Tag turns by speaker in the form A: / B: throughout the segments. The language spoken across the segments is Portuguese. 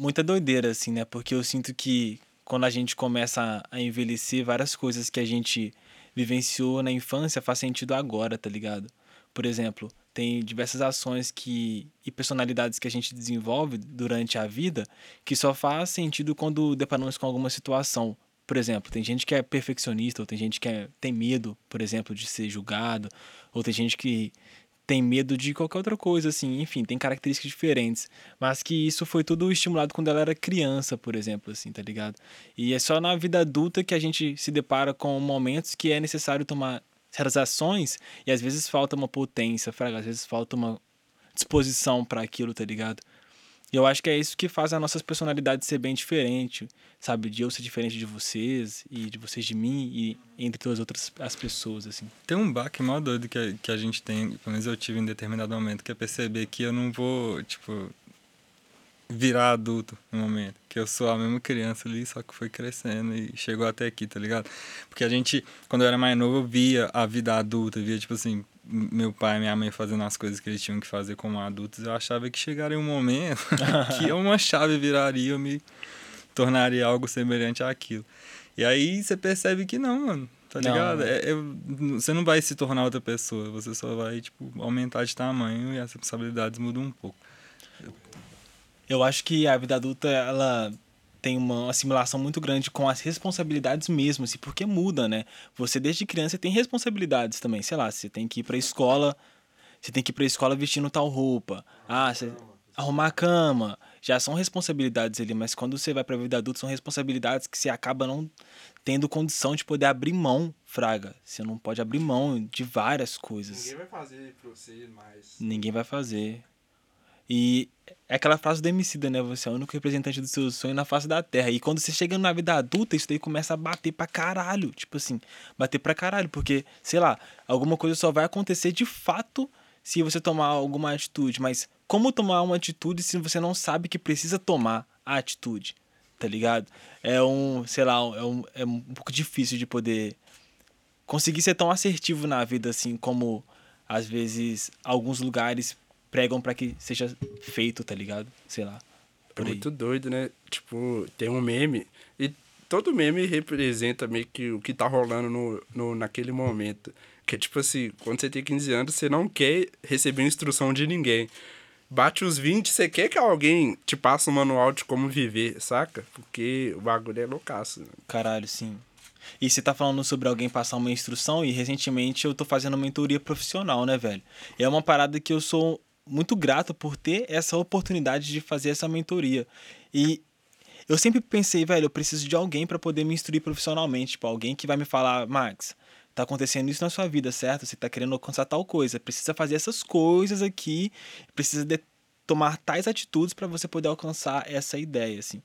A: muita doideira, assim, né? Porque eu sinto que quando a gente começa a envelhecer, várias coisas que a gente vivenciou na infância faz sentido agora, tá ligado? Por exemplo, tem diversas ações que e personalidades que a gente desenvolve durante a vida que só faz sentido quando deparamos com alguma situação. Por exemplo, tem gente que é perfeccionista, ou tem gente que é, tem medo, por exemplo, de ser julgado, ou tem gente que tem medo de qualquer outra coisa, assim, enfim, tem características diferentes. Mas que isso foi tudo estimulado quando ela era criança, por exemplo, assim, tá ligado? E é só na vida adulta que a gente se depara com momentos que é necessário tomar certas ações e às vezes falta uma potência, fraga, às vezes falta uma disposição para aquilo, tá ligado? E eu acho que é isso que faz as nossas personalidades ser bem diferente, sabe? De eu ser diferente de vocês e de vocês de mim e entre todas as outras as pessoas, assim.
B: Tem um baque mó doido que a, que a gente tem, pelo menos eu tive em determinado momento, que é perceber que eu não vou, tipo, virar adulto no momento. Que eu sou a mesma criança ali, só que foi crescendo e chegou até aqui, tá ligado? Porque a gente, quando eu era mais novo, eu via a vida adulta, via, tipo assim, meu pai e minha mãe fazendo as coisas que eles tinham que fazer como adultos, eu achava que chegaria um momento que uma chave viraria, eu me tornaria algo semelhante àquilo. E aí você percebe que não, mano. Tá ligado? É, é, você não vai se tornar outra pessoa, você só vai, tipo, aumentar de tamanho e as responsabilidades mudam um pouco.
A: Eu acho que a vida adulta, ela tem uma assimilação muito grande com as responsabilidades mesmo, assim, porque muda, né? Você desde criança tem responsabilidades também, sei lá, você tem que ir para a escola, você tem que ir para a escola vestindo tal roupa. Ah, você arrumar a cama, já são responsabilidades ali, mas quando você vai para a vida adulta são responsabilidades que você acaba não tendo condição de poder abrir mão, fraga. Você não pode abrir mão de várias coisas.
C: Ninguém vai fazer pra você mais.
A: Ninguém vai fazer. E é aquela frase do né? Você é o único representante do seu sonho na face da terra. E quando você chega na vida adulta, isso daí começa a bater pra caralho. Tipo assim, bater pra caralho. Porque, sei lá, alguma coisa só vai acontecer de fato se você tomar alguma atitude. Mas como tomar uma atitude se você não sabe que precisa tomar a atitude? Tá ligado? É um, sei lá, é um, é um pouco difícil de poder conseguir ser tão assertivo na vida assim como às vezes alguns lugares pregam para que seja feito, tá ligado? Sei lá.
C: É muito doido, né? Tipo, tem um meme e todo meme representa meio que o que tá rolando no, no, naquele momento. Que é tipo assim, quando você tem 15 anos, você não quer receber instrução de ninguém. Bate os 20, você quer que alguém te passe um manual de como viver, saca? Porque o bagulho é loucaço. Né?
A: Caralho, sim. E você tá falando sobre alguém passar uma instrução e recentemente eu tô fazendo mentoria profissional, né, velho? É uma parada que eu sou muito grato por ter essa oportunidade de fazer essa mentoria. E eu sempre pensei, velho, eu preciso de alguém para poder me instruir profissionalmente, tipo, alguém que vai me falar, Max, tá acontecendo isso na sua vida, certo? Você tá querendo alcançar tal coisa, precisa fazer essas coisas aqui, precisa de tomar tais atitudes para você poder alcançar essa ideia, assim.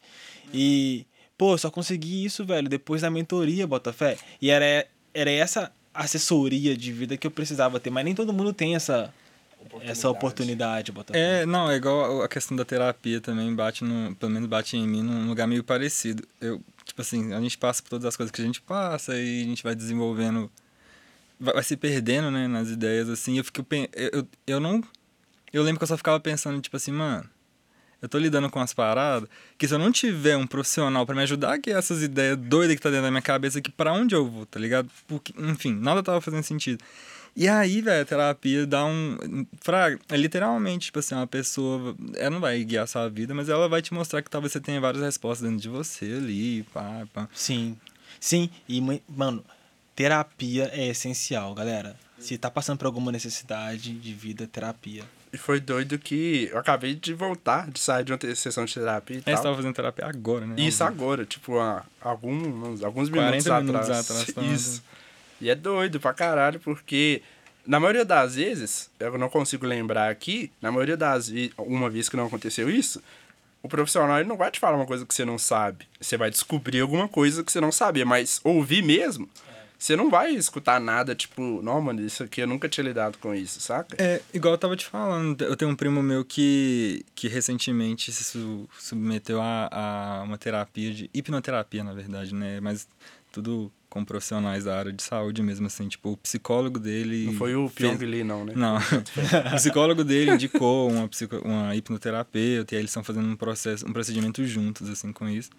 A: E, pô, só consegui isso, velho, depois da mentoria, Botafé. E era, era essa assessoria de vida que eu precisava ter, mas nem todo mundo tem essa oportunidade. essa oportunidade, Botafogo.
B: É, não, é igual a questão da terapia também bate no, pelo menos bate em mim num lugar meio parecido. Eu, tipo assim, a gente passa por todas as coisas que a gente passa e a gente vai desenvolvendo vai, se perdendo, né, nas ideias assim. Eu fico eu, eu, eu não eu lembro que eu só ficava pensando tipo assim, mano, eu tô lidando com as paradas que se eu não tiver um profissional para me ajudar que essas ideias doidas que tá dentro da minha cabeça que para onde eu vou, tá ligado? Porque, enfim, nada tava fazendo sentido. E aí, velho, a terapia dá um. Fraga, é literalmente, tipo assim, uma pessoa. Ela não vai guiar a sua vida, mas ela vai te mostrar que talvez você tenha várias respostas dentro de você ali, pá, pá.
A: Sim. Sim, e, mano, terapia é essencial, galera. Se tá passando por alguma necessidade de vida, terapia.
C: E foi doido que eu acabei de voltar, de sair de uma sessão de terapia e é, tal.
B: você tava fazendo terapia agora, né?
C: Isso agora, tipo, há alguns, alguns minutos, minutos atrás. atrás tá Isso. E é doido pra caralho, porque na maioria das vezes, eu não consigo lembrar aqui, na maioria das vezes, uma vez que não aconteceu isso, o profissional ele não vai te falar uma coisa que você não sabe. Você vai descobrir alguma coisa que você não sabia, mas ouvir mesmo, você não vai escutar nada, tipo, não, mano, isso aqui eu nunca tinha lidado com isso, saca?
B: É, igual eu tava te falando, eu tenho um primo meu que, que recentemente se su- submeteu a, a uma terapia de hipnoterapia, na verdade, né? Mas tudo com profissionais da área de saúde mesmo, assim, tipo, o psicólogo dele.
C: Não foi o
B: fez-
C: Pyong Lee, não, né?
B: Não. o psicólogo dele indicou uma, psico, uma hipnoterapeuta e aí eles estão fazendo um processo, um procedimento juntos, assim, com isso.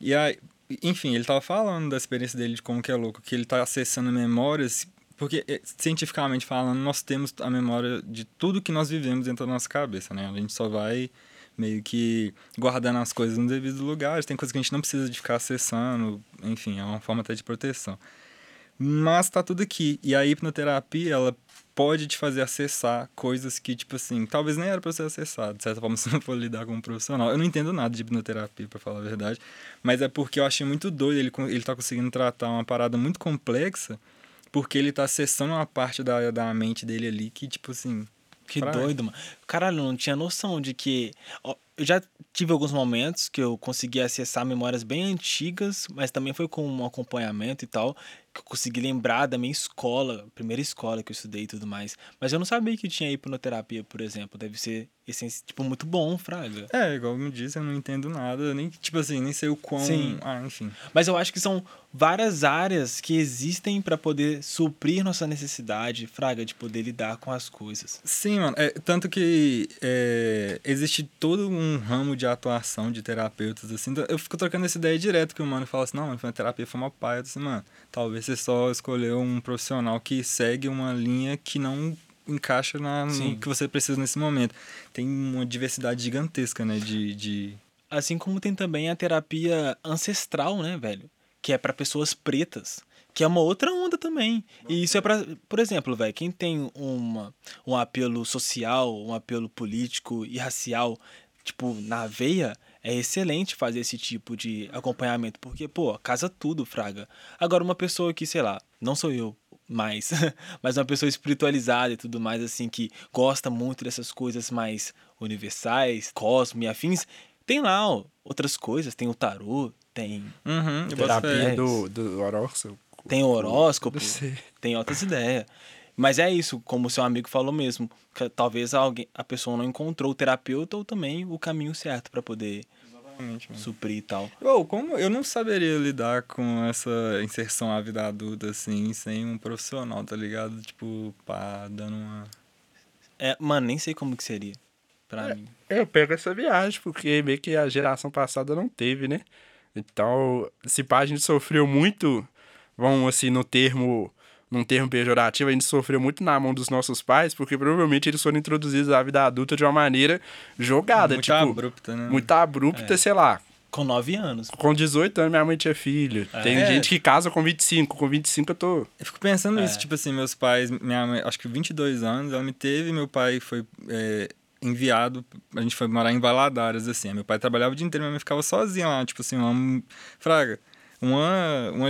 B: E aí, enfim, ele tava falando da experiência dele, de como que é louco, que ele tá acessando memórias, porque eh, cientificamente falando, nós temos a memória de tudo que nós vivemos dentro da nossa cabeça, né? A gente só vai meio que guardando as coisas no devido lugar, tem coisas que a gente não precisa de ficar acessando, enfim, é uma forma até de proteção. Mas tá tudo aqui. E a hipnoterapia, ela pode te fazer acessar coisas que, tipo assim, talvez nem era pra você acessar, de certa forma, se não for lidar com um profissional. Eu não entendo nada de hipnoterapia, pra falar a verdade, mas é porque eu achei muito doido ele, ele tá conseguindo tratar uma parada muito complexa, porque ele tá acessando uma parte da, da mente dele ali que, tipo assim.
A: Que doido, mano. Caralho, eu não tinha noção de que. ó, eu já tive alguns momentos que eu consegui acessar memórias bem antigas, mas também foi com um acompanhamento e tal, que eu consegui lembrar da minha escola, primeira escola que eu estudei e tudo mais. Mas eu não sabia que tinha hipnoterapia, por exemplo. Deve ser, essenci- tipo, muito bom, Fraga.
B: É, igual me disse, eu não entendo nada, nem, tipo assim, nem sei o quão.
A: Sim.
B: Ah, enfim.
A: Mas eu acho que são várias áreas que existem para poder suprir nossa necessidade, Fraga, de poder lidar com as coisas.
B: Sim, mano. É, tanto que é, existe todo um ramo de atuação de terapeutas, assim. então Eu fico trocando essa ideia direto que o mano fala assim, não, uma terapia, foi uma pai. Eu disse, mano, talvez você só escolheu um profissional que segue uma linha que não encaixa na, no que você precisa nesse momento. Tem uma diversidade gigantesca, né, de... de...
A: Assim como tem também a terapia ancestral, né, velho? Que é para pessoas pretas. Que é uma outra onda também. E isso é para, por exemplo, velho, quem tem uma, um apelo social, um apelo político e racial, tipo, na veia, é excelente fazer esse tipo de acompanhamento. Porque, pô, casa tudo, fraga. Agora, uma pessoa que, sei lá, não sou eu mais, mas uma pessoa espiritualizada e tudo mais, assim, que gosta muito dessas coisas mais universais, cosmo e afins, tem lá ó, outras coisas, tem o tarô, tem,
B: Uhum,
C: Terapia do, do horóscopo.
A: tem horóscopo, tem outras ideias. Mas é isso, como o seu amigo falou mesmo, que talvez alguém, a pessoa não encontrou o terapeuta ou também o caminho certo para poder
B: Exatamente, mano.
A: suprir e tal.
B: Ô, como eu não saberia lidar com essa inserção à vida adulta, assim, sem um profissional, tá ligado? Tipo, pá, dando uma...
A: É, mano, nem sei como que seria pra mim.
C: Eu pego essa viagem, porque meio que a geração passada não teve, né? Então, se pá, a gente sofreu muito, vamos assim, no termo, num termo pejorativo, a gente sofreu muito na mão dos nossos pais, porque provavelmente eles foram introduzidos à vida adulta de uma maneira jogada,
B: muito
C: tipo,
B: abrupta, né?
C: muito abrupta, sei lá.
A: Com nove anos.
C: Com 18 anos, minha mãe tinha filho. Tem
B: É.
C: gente que casa com 25. Com 25 eu tô.
B: Eu fico pensando
A: É.
B: isso, tipo assim, meus pais, minha mãe, acho que 22 anos, ela me teve, meu pai foi é, enviado, a gente foi morar em Valadares, assim, meu pai trabalhava o dia inteiro, minha mãe ficava sozinha lá, tipo assim, uma, fraga, uma... Uma,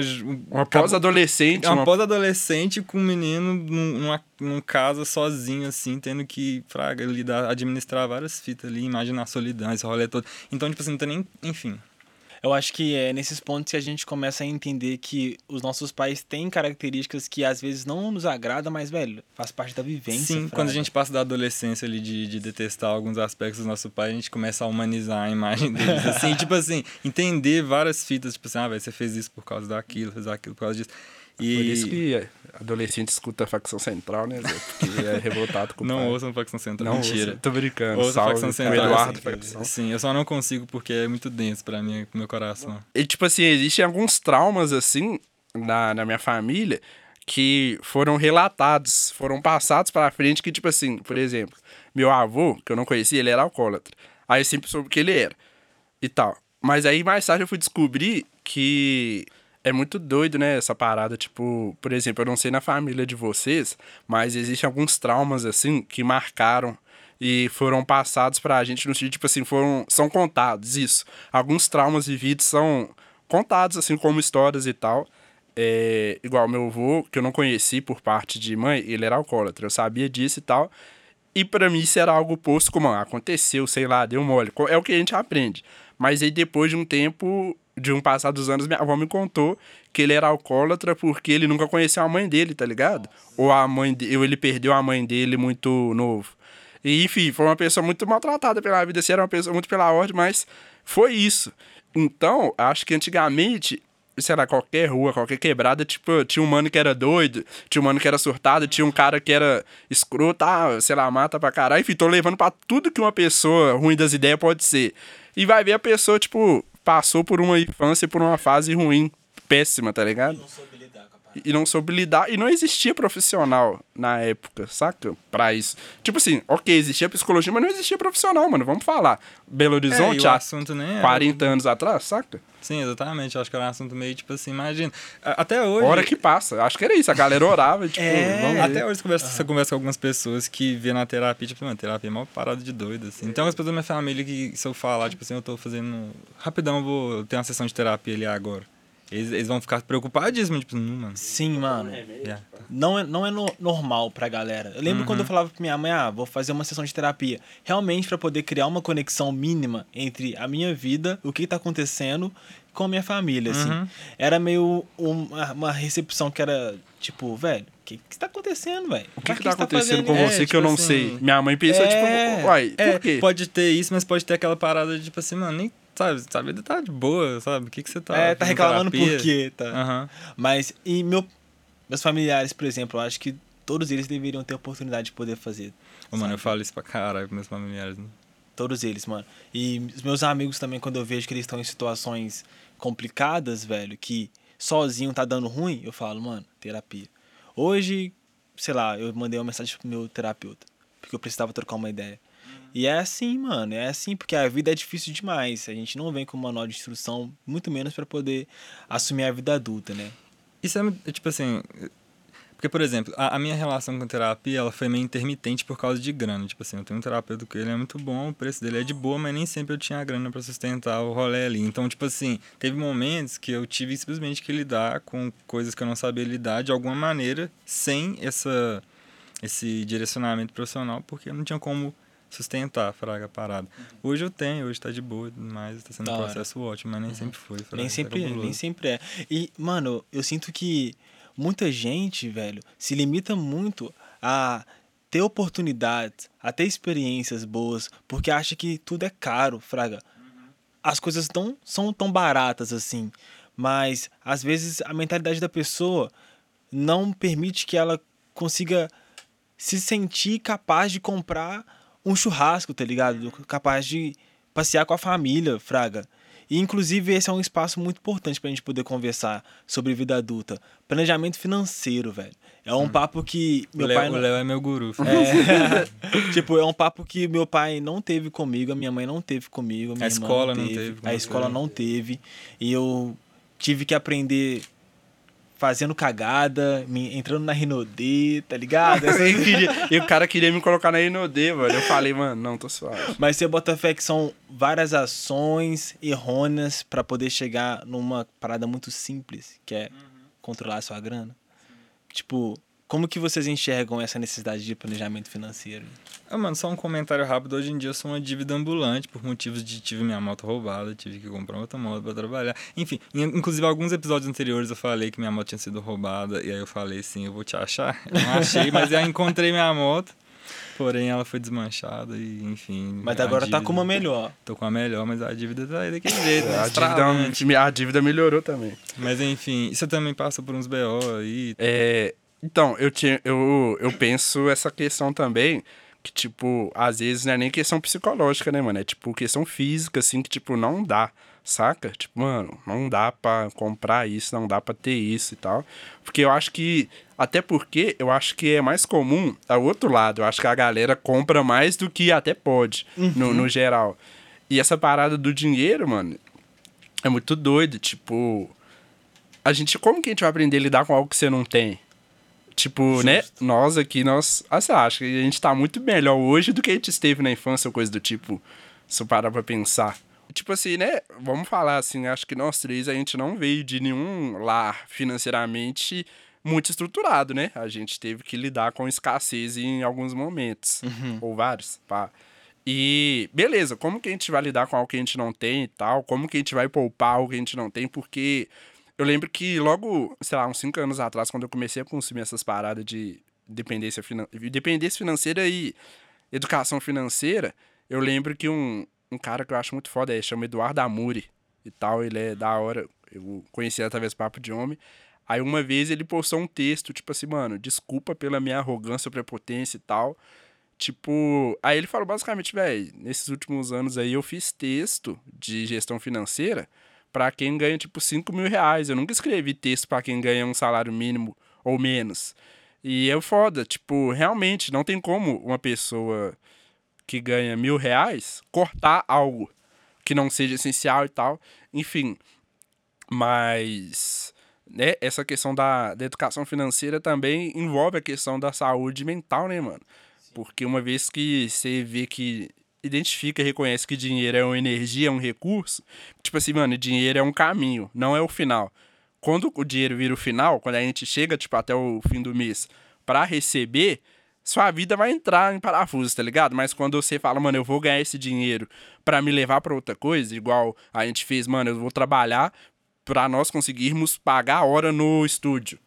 C: Uma pós-adolescente.
B: É uma
C: Uma...
B: pós-adolescente com um menino num- numa, numa casa sozinho, assim, tendo que, fraga, lidar, administrar várias fitas ali, imaginar a solidão, esse rolê todo. Então, tipo assim, não tem nem, enfim...
A: Eu acho que é nesses pontos que a gente começa a entender que os nossos pais têm características que às vezes não nos agradam, mas, velho, faz parte da vivência.
B: Sim,
A: fraga.
B: quando a gente passa da adolescência ali de, de detestar alguns aspectos do nosso pai, a gente começa a humanizar a imagem deles. Assim, tipo assim, entender várias fitas, tipo assim, ah, velho, você fez isso por causa daquilo, fez aquilo por causa disso. E
C: Por isso que adolescente escuta a facção central, né, Zé? Porque é revoltado com o
B: não
C: pai.
B: ouçam facção central.
C: Não
B: Mentira.
C: ouça. Tô brincando.
B: Ouça
C: Salve
B: facção central.
C: Eduardo
B: assim,
C: Facção.
B: Sim, eu só não consigo porque é muito denso pra mim, pro meu coração.
C: E, tipo assim, existem alguns traumas, assim, na, na minha família que foram relatados, foram passados pra frente que, tipo assim, por exemplo, meu avô, que eu não conhecia, ele era alcoólatra. Aí eu sempre soube que ele era e tal. Mas aí mais tarde eu fui descobrir que é muito doido, né, essa parada, tipo, por exemplo, eu não sei na família de vocês, mas existem alguns traumas, assim, que marcaram e foram passados pra gente no sentido, tipo assim, foram, são contados, isso. Alguns traumas vividos são contados, assim, como histórias e tal. É, igual meu avô, que eu não conheci por parte de mãe, ele era alcoólatra, eu sabia disso e tal. E pra mim isso era algo posto como ah, aconteceu, sei lá, deu mole. É o que a gente aprende. Mas aí depois de um tempo de um passar dos anos, minha avó me contou que ele era alcoólatra porque ele nunca conheceu a mãe dele, tá ligado? Ou a mãe de, ou ele perdeu a mãe dele muito novo. E, enfim, foi uma pessoa muito maltratada pela vida, assim, era uma pessoa muito pela ordem, mas foi isso. Então, acho que antigamente sei lá, qualquer rua, qualquer quebrada, tipo, tinha um mano que era doido, tinha um mano que era surtado, tinha um cara que era escroto, ah, sei lá, mata pra caralho, enfim, tô levando pra tudo que uma pessoa ruim das ideias pode ser. E vai ver a pessoa, tipo, passou por uma infância, por uma fase ruim, péssima, tá ligado?
A: Não soube lidar com a parada.
C: E não soube lidar, e não existia profissional na época, saca? Pra isso. Tipo assim, ok, existia psicologia, mas não existia profissional, mano, vamos falar. Belo
B: É, e
C: Horizonte,
B: o
C: há
B: assunto nem é.
C: 40 anos atrás, saca?
B: Sim, exatamente. Acho que era um assunto meio tipo assim, imagina. Até hoje.
C: Hora que passa. Acho que era isso. A galera orava, tipo,
A: É.
B: Até hoje você conversa, você conversa com algumas pessoas que vê na terapia, tipo, mano, terapia é uma parada de doido, assim. Então, as pessoas da minha família que, se eu falar, tipo assim, eu tô fazendo. Rapidão, eu vou ter uma sessão de terapia ali agora. Eles, eles vão ficar preocupadíssimos, tipo, não, mano.
A: Sim, mano.
B: Yeah.
A: Não é, não é no- normal pra galera. Eu lembro quando eu falava pra minha mãe, ah, vou fazer uma sessão de terapia. Realmente pra poder criar uma conexão mínima entre a minha vida, o que tá acontecendo com a minha família, assim.
B: Uhum.
A: Era meio uma, uma recepção que era, tipo, velho, o que que tá acontecendo, velho?
C: O que, que tá acontecendo com
B: É,
C: você que
B: tipo
C: eu não
B: assim,
C: sei? Minha mãe pensou,
A: é,
C: tipo, uai,
B: É,
C: por quê?
B: pode ter isso, mas pode ter aquela parada de, tipo assim, mano, nem. Sabe, sua vida tá de boa, sabe? O que, que você tá.
A: É, tá reclamando
B: terapia?
A: por quê, tá?
B: Aham.
A: Mas, e meu, meus familiares, por exemplo, eu acho que todos eles deveriam ter oportunidade de poder fazer.
B: Ô, mano, eu falo isso pra caralho com meus familiares. Né?
A: Todos eles, mano. E os meus amigos também, quando eu vejo que eles estão em situações complicadas, velho, que sozinho tá dando ruim, eu falo, mano, terapia. Hoje, sei lá, eu mandei uma mensagem pro meu terapeuta, porque eu precisava trocar uma ideia. E é assim, mano, é assim, porque a vida é difícil demais. A gente não vem com manual de instrução, muito menos pra poder assumir a vida adulta, né?
B: Isso é, tipo assim. Porque, por exemplo, a, a minha relação com terapia, ela foi meio intermitente por causa de grana. Tipo assim, eu tenho um terapeuta que ele é muito bom, o preço dele é de boa, mas nem sempre eu tinha a grana pra sustentar o rolê ali. Então, tipo assim, teve momentos que eu tive simplesmente que lidar com coisas que eu não sabia lidar de alguma maneira, sem essa, esse direcionamento profissional, porque eu não tinha como sustentar, fraga, a parada. Hoje eu tenho, hoje tá de boa, mas tá sendo
A: Da
B: um
A: hora.
B: processo ótimo, mas nem sempre foi. fraga,
A: Nem sempre, é, nem sempre é. E, mano, eu sinto que muita gente, velho, se limita muito a ter oportunidades, a ter experiências boas, porque acha que tudo é caro, fraga. As coisas não são tão baratas assim, mas às vezes a mentalidade da pessoa não permite que ela consiga se sentir capaz de comprar um churrasco, tá ligado? Capaz de passear com a família, fraga. E inclusive esse é um espaço muito importante pra gente poder conversar sobre vida adulta. Planejamento financeiro, velho. É um papo que
B: O
A: meu
B: Léo,
A: pai
B: o
A: não...
B: Léo é meu guru.
A: É, tipo, é um papo que meu pai não teve comigo, a minha mãe não teve comigo, a
B: A escola
A: não
B: não
A: teve,
B: teve com
A: a escola não teve. E eu tive que aprender fazendo cagada, me, entrando na Rinodê, tá ligado?
C: Queria- e o cara queria me colocar na Inodê, mano. Eu falei, mano, não, tô suave.
A: Mas você bota fé que são várias ações errôneas pra poder chegar numa parada muito simples, que é controlar a sua grana. Tipo, como que vocês enxergam essa necessidade de planejamento financeiro?
B: Ah, mano, só um comentário rápido. Hoje em dia eu sou uma dívida ambulante por motivos de tive minha moto roubada, tive que comprar outra moto pra trabalhar. Enfim, in- inclusive alguns episódios anteriores eu falei que minha moto tinha sido roubada e aí eu falei sim, eu vou te achar. Eu não achei, mas eu encontrei minha moto. Porém, ela foi desmanchada e, enfim.
A: Mas agora tá
B: dívida-
A: com uma melhor.
B: Tô com a melhor, mas a dívida tá aí daquele jeito. né?
C: A dívida, a dívida melhorou também.
B: Mas enfim, você também passa por uns BO aí.
C: É, então, eu, tinha, eu, eu penso essa questão também, que, tipo, às vezes não é nem questão psicológica, né, mano? É, tipo, questão física, assim, que, tipo, não dá, saca? Tipo, mano, não dá pra comprar isso, não dá pra ter isso e tal. Porque eu acho que, até porque, eu acho que é mais comum ao outro lado. Eu acho que a galera compra mais do que até pode, no, no geral. E essa parada do dinheiro, mano, é muito doido, tipo... A gente, como que a gente vai aprender a lidar com algo que você não tem? Tipo, né? Nós aqui, nós. Ah, você acha que a gente tá muito melhor hoje do que a gente esteve na infância, ou coisa do tipo. Se eu parar pra pensar. Tipo assim, né? Vamos falar assim, acho que nós três a gente não veio de nenhum lar financeiramente muito estruturado, né? A gente teve que lidar com escassez em alguns momentos. Ou vários, pá. E beleza, como que a gente vai lidar com algo que a gente não tem e tal? Como que a gente vai poupar algo que a gente não tem? Porque eu lembro que logo, sei lá, uns 5 anos atrás, quando eu comecei a consumir essas paradas de dependência, finan dependência financeira e educação financeira, eu lembro que um, um cara que eu acho muito foda, é, chama Eduardo Amuri e tal, ele é da hora, eu conheci através do Papo de Homem. Aí uma vez ele postou um texto, tipo assim, mano, desculpa pela minha arrogância, prepotência e tal. Tipo, aí ele falou basicamente, velho, nesses últimos anos aí eu fiz texto de gestão financeira para quem ganha, tipo, 5 mil reais. Eu nunca escrevi texto para quem ganha um salário mínimo ou menos. E é foda, tipo, realmente não tem como uma pessoa que ganha mil reais cortar algo que não seja essencial e tal. Enfim, mas né, essa questão da, da educação financeira também envolve a questão da saúde mental, né, mano? Porque uma vez que você vê que identifica e reconhece que dinheiro é uma energia, é um recurso, tipo assim, mano, dinheiro é um caminho, não é o final. Quando o dinheiro vira o final, quando a gente chega, tipo, até o fim do mês para receber, sua vida vai entrar em parafuso, tá ligado? Mas quando você fala, mano, eu vou ganhar esse dinheiro para me levar para outra coisa, igual a gente fez, mano, eu vou trabalhar para nós conseguirmos pagar a hora no estúdio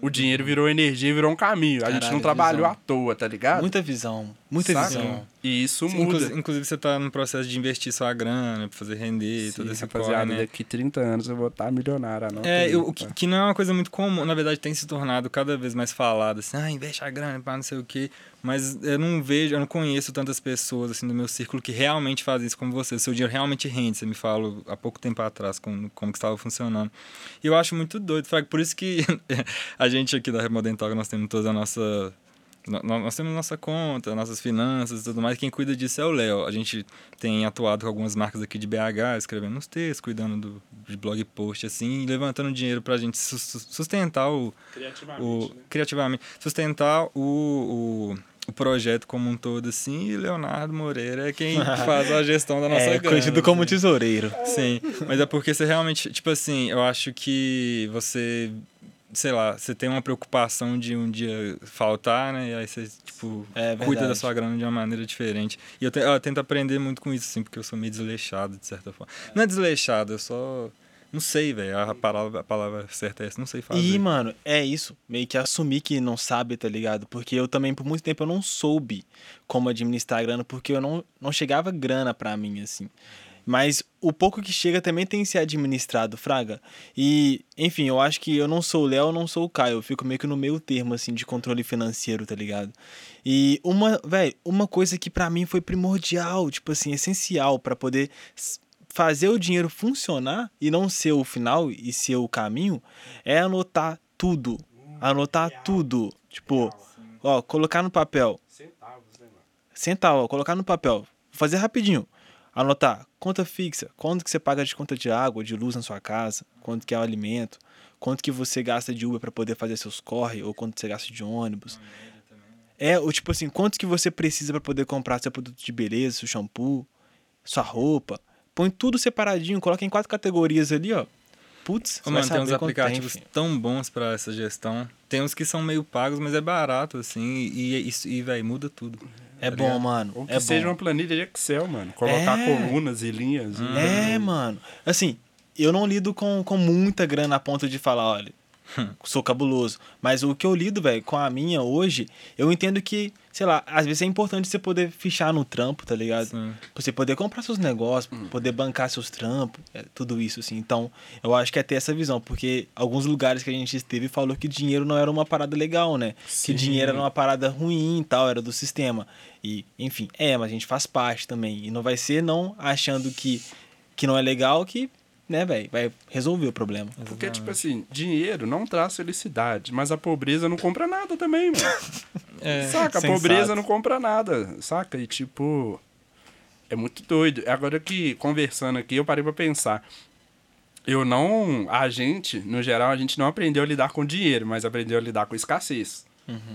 C: o dinheiro virou energia, virou um caminho. A gente não trabalhou
A: visão.
C: à toa, tá ligado?
A: Muita visão. Muita
C: Saca?
A: visão.
C: E isso
B: Sim,
C: muda.
B: inclusive, inclusive você tá no processo de investir sua grana pra fazer render,
C: Sim,
B: todo esse
C: rapaziada,
B: corre, né?
C: daqui 30 anos eu vou estar milionário. Não
B: É, eu, o que,
C: tá?
B: que não é uma coisa muito comum, na verdade tem se tornado cada vez mais falado, assim, ah, investe a grana para não sei o quê, mas eu não vejo, eu não conheço tantas pessoas assim do meu círculo que realmente fazem isso como você, seu dinheiro realmente rende, você me falou há pouco tempo atrás como, como que estava funcionando. E eu acho muito doido, Fraga, por isso que a gente aqui da Remodental, nós temos toda a nossa no- no- Nós temos nossa conta, nossas finanças e tudo mais. Quem cuida disso é o Léo. A gente tem atuado com algumas marcas aqui de BH, escrevendo nos textos, cuidando do, de blog post, assim, e levantando dinheiro pra gente sus- sus- sustentar o. o Criativamente. Sustentar o, o, o projeto como um todo, assim, e Leonardo Moreira é quem faz a gestão da nossa
A: É
B: grana.
A: conhecido como
B: assim.
A: tesoureiro.
B: Sim, mas é porque você realmente, tipo assim, eu acho que você, sei lá, você tem uma preocupação de um dia faltar, né? E aí você, tipo,
A: É
B: cuida da sua grana de uma maneira diferente. E eu, te- eu tento aprender muito com isso, assim, porque eu sou meio desleixado, de certa forma. Não é desleixado, eu só. Não sei, velho. A palavra, a palavra certa é essa, não sei fazer.
A: E, mano, é isso. Meio que assumir que não sabe, tá ligado? Porque eu também, por muito tempo, eu não soube como administrar grana, porque eu não, não chegava grana pra mim, assim. Mas o pouco que chega também tem que ser administrado, Fraga. E, enfim, eu acho que eu não sou o Léo, eu não sou o Caio. Eu fico meio que no meio termo, assim, de controle financeiro, tá ligado? E uma, velho, uma coisa que pra mim foi primordial, tipo assim, essencial pra poder fazer o dinheiro funcionar e não ser o final e ser o caminho, é anotar tudo. Anotar tudo. Tipo, ó, colocar no papel.
C: Centavos, né, mano?
A: Sentar, ó, colocar no papel. Vou fazer rapidinho. Anotar conta fixa, quanto que você paga de conta de água, de luz na sua casa, quanto que é o alimento, quanto que você gasta de Uber para poder fazer seus corre ou quanto você gasta de ônibus. É, ou tipo assim, quanto que você precisa para poder comprar seu produto de beleza, seu shampoo, sua roupa. Põe tudo separadinho, coloca em quatro categorias ali, ó. Putz,
B: Ô,
A: você vai
B: mano, tem uns aplicativos
A: filho.
B: tão bons pra essa gestão. Tem uns que são meio pagos, mas é barato, assim, e, e, e velho, muda tudo.
A: É
B: tá
A: bom,
B: ligado?
A: mano.
C: Ou que
A: é
C: seja
A: bom.
C: uma planilha de Excel, mano. Colocar
A: É.
C: colunas e linhas. e-
A: É, mano. Assim, eu não lido com, com muita grana a ponto de falar, olha, sou cabuloso. Mas o que eu lido, velho, com a minha hoje, eu entendo que, sei lá, às vezes é importante você poder fichar no trampo, tá ligado?
B: Sim.
A: Pra você poder comprar seus negócios, poder bancar seus trampos, é, tudo isso, assim. Então, eu acho que é ter essa visão, porque alguns lugares que a gente esteve falou que dinheiro não era uma parada legal, né?
C: Sim.
A: Que dinheiro era uma parada ruim e tal, era do sistema. E, enfim, é, mas a gente faz parte também. E não vai ser não achando que, que não é legal que, né, velho, vai resolver o problema.
C: Porque, tipo assim, dinheiro não traz felicidade, mas a pobreza não compra nada também, mano.
B: É,
C: saca? A pobreza não compra nada, saca? E, tipo, é muito doido. Agora que, conversando aqui, eu parei pra pensar. Eu não. A gente, no geral, a gente não aprendeu a lidar com dinheiro, mas aprendeu a lidar com escassez.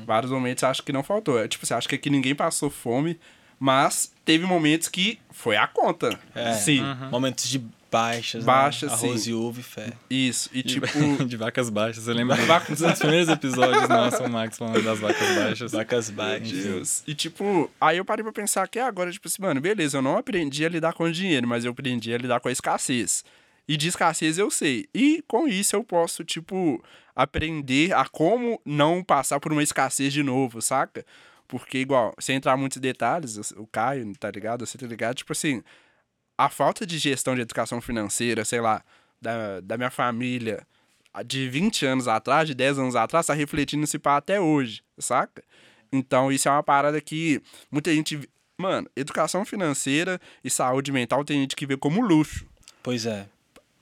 C: Vários momentos acho que não faltou. É, Tipo, você acha que aqui ninguém passou fome, Mas teve momentos que foi a conta.
A: É,
C: Sim.
A: Momentos de baixas,
C: Baixas,
A: né? Arroz
C: sim.
A: e ovo e fé.
C: Isso. E
B: De,
C: tipo.
B: de vacas baixas. Eu lembro um dos primeiros episódios nossos, o Max falando das vacas baixas.
A: Vacas baixas.
C: Deus. E tipo, aí eu parei pra pensar que agora, tipo assim, mano, beleza, eu não aprendi a lidar com dinheiro, mas eu aprendi a lidar com a escassez. E de escassez eu sei. E com isso eu posso, tipo, aprender a como não passar por uma escassez de novo, saca? Porque, igual, sem entrar em muitos detalhes, o Caio, tá ligado? Você tá ligado? Tipo assim, a falta de gestão de educação financeira, sei lá, da, da minha família, de 20 anos atrás, de 10 anos atrás, tá refletindo se pá até hoje, saca? Então, isso é uma parada que muita gente. Mano, educação financeira e saúde mental tem gente que vê como luxo.
A: Pois é.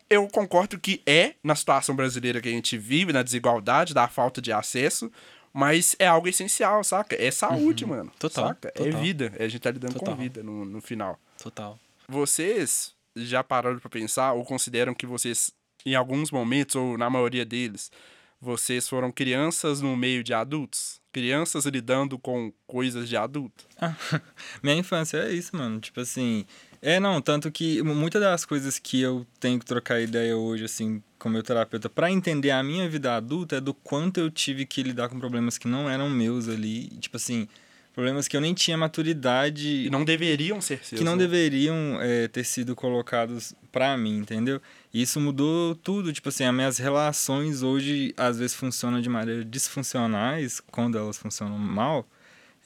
C: Eu concordo que é na situação brasileira que a gente vive, na desigualdade, da falta de acesso, mas é algo essencial, saca? É saúde, mano.
A: Uhum. Total,
C: Saca? É
A: total.
C: vida. A gente tá lidando
A: Total.
C: com vida no, no final.
A: Total.
C: Vocês já pararam pra pensar ou consideram que vocês, em alguns momentos, ou na maioria deles, vocês foram crianças no meio de adultos? Crianças lidando com coisas de adulto?
B: Minha infância é isso, mano. Tipo assim. É, não, tanto que muitas das coisas que eu tenho que trocar ideia hoje, assim, com meu terapeuta, pra entender a minha vida adulta, é do quanto eu tive que lidar com problemas que não eram meus ali. Tipo assim, problemas que eu nem tinha maturidade.
C: E não deveriam ser seus.
B: que não
C: né?
B: deveriam é, ter sido colocados pra mim, entendeu? E isso mudou tudo, tipo assim, as minhas relações hoje às vezes funcionam de maneira disfuncionais, quando elas funcionam mal,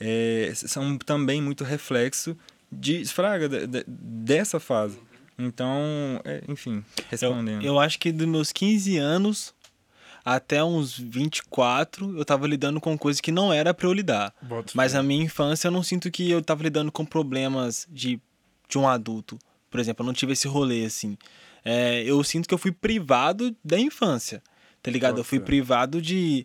B: é, são também muito reflexo de fraga de- de- dessa fase. Então, é, enfim,
A: Eu,
B: respondendo.
A: eu acho que dos meus 15 anos até uns 24, eu tava lidando com coisas que não era pra eu lidar.
C: Boto
A: Mas na minha infância eu não sinto que eu tava lidando com problemas de, de um adulto. Por exemplo, eu não tive esse rolê assim. É, eu sinto que eu fui privado da infância. Tá ligado? Eu fui privado de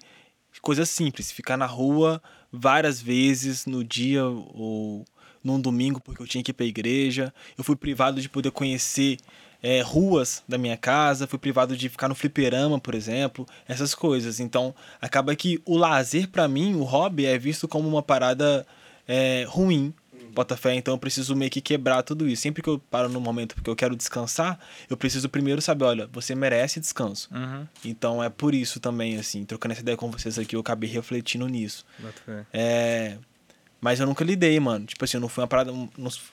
A: coisas simples. Ficar na rua várias vezes no dia ou num domingo porque eu tinha que ir pra igreja. Eu fui privado de poder conhecer é, ruas da minha casa. Fui privado de ficar no fliperama, por exemplo. Essas coisas. Então, acaba que o lazer pra mim, o hobby, é visto como uma parada é, ruim. Bota fé, então eu preciso meio que quebrar tudo isso. Sempre que eu paro no momento porque eu quero descansar, eu preciso primeiro saber, olha, você merece descanso.
B: Uhum,
A: Então é por isso também, assim, trocando essa ideia com vocês aqui, eu acabei refletindo nisso. É. Mas eu nunca lidei, mano. Tipo assim, eu não fui uma parada.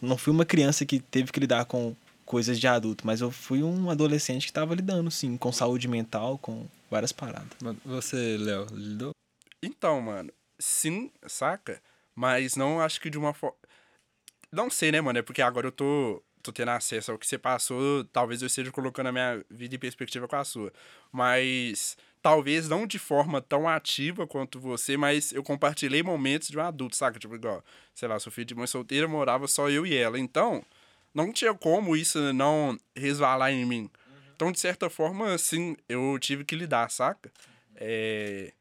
A: Não fui uma criança que teve que lidar com coisas de adulto, mas eu fui um adolescente que tava lidando, sim, com saúde mental, com várias paradas.
B: Você, Léo, lidou?
C: Então, mano, sim, saca? Mas não acho que de uma forma. Não sei, né, mano? É porque agora eu tô, tô tendo acesso ao que você passou. Talvez eu esteja colocando a minha vida em perspectiva com a sua. Mas talvez não de forma tão ativa quanto você, mas eu compartilhei momentos de um adulto, saca? Tipo, igual, sei lá, sou filho de mãe solteira, morava só eu e ela. Então, não tinha como isso não resvalar em mim. Então, de certa forma, sim, eu tive que lidar, saca? É.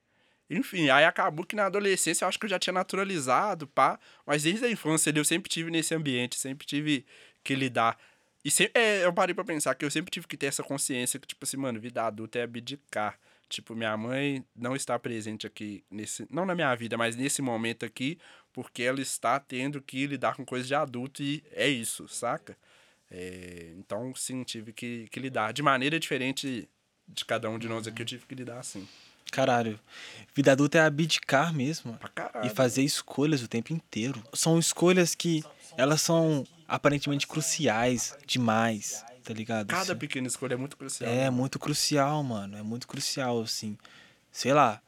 C: Enfim, aí acabou que na adolescência eu acho que eu já tinha naturalizado, pá. Mas desde a infância ali eu sempre tive nesse ambiente, sempre tive que lidar. E sempre, é, eu parei pra pensar que eu sempre tive que ter essa consciência que, tipo assim, mano, vida adulta é abdicar. Tipo, minha mãe não está presente aqui nesse. Não na minha vida, mas nesse momento aqui, porque ela está tendo que lidar com coisas de adulto e é isso, saca? É, então, sim, tive que, que lidar. De maneira diferente de cada um de nós aqui, eu tive que lidar assim.
A: Caralho. Vida adulta é abdicar mesmo. E fazer escolhas o tempo inteiro. São escolhas que elas são aparentemente cruciais demais, tá ligado?
C: Cada
A: Assim.
C: pequena escolha é muito crucial.
A: É muito crucial, mano. É muito crucial, assim. Sei lá.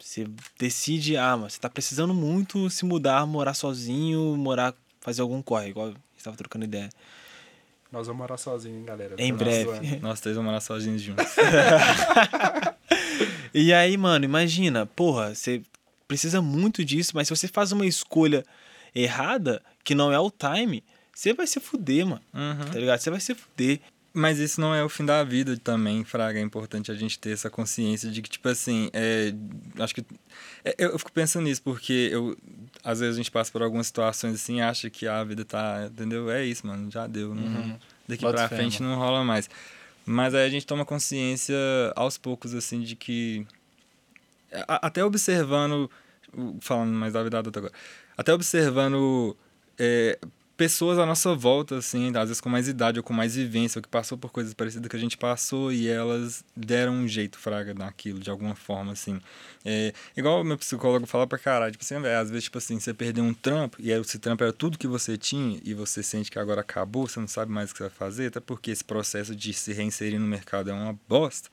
A: Você decide, ah, mas você tá precisando muito se mudar, morar sozinho, morar, fazer algum corre, igual a gente tava trocando ideia.
C: Nós vamos morar sozinhos, hein, galera.
A: Em breve.
B: Nós três vamos morar sozinhos juntos.
A: E aí, mano, imagina, porra, você precisa muito disso, mas se você faz uma escolha errada, que não é o time, você vai se fuder, mano.
B: Uhum.
A: Tá ligado? Você vai se fuder.
B: Mas isso não é o fim da vida também, Fraga. É importante a gente ter essa consciência de que, tipo assim, é, acho que. é, eu fico pensando nisso, porque eu, às vezes a gente passa por algumas situações assim e acha que a vida tá. Entendeu? É isso, mano. Já deu. Não, daqui
A: Bota
B: pra
A: fé,
B: frente não rola mais. Mas aí a gente toma consciência aos poucos, assim, de que. a- Até observando. Falando mais da vida adulta agora. Até observando é, pessoas à nossa volta, assim, às vezes com mais idade ou com mais vivência, ou que passou por coisas parecidas que a gente passou e elas deram um jeito, fraga, naquilo, de alguma forma, assim. É, igual meu psicólogo fala pra caralho, tipo assim, véio, às vezes, tipo assim, você perdeu um trampo e esse trampo era tudo que você tinha e você sente que agora acabou, você não sabe mais o que você vai fazer, até porque esse processo de se reinserir no mercado é uma bosta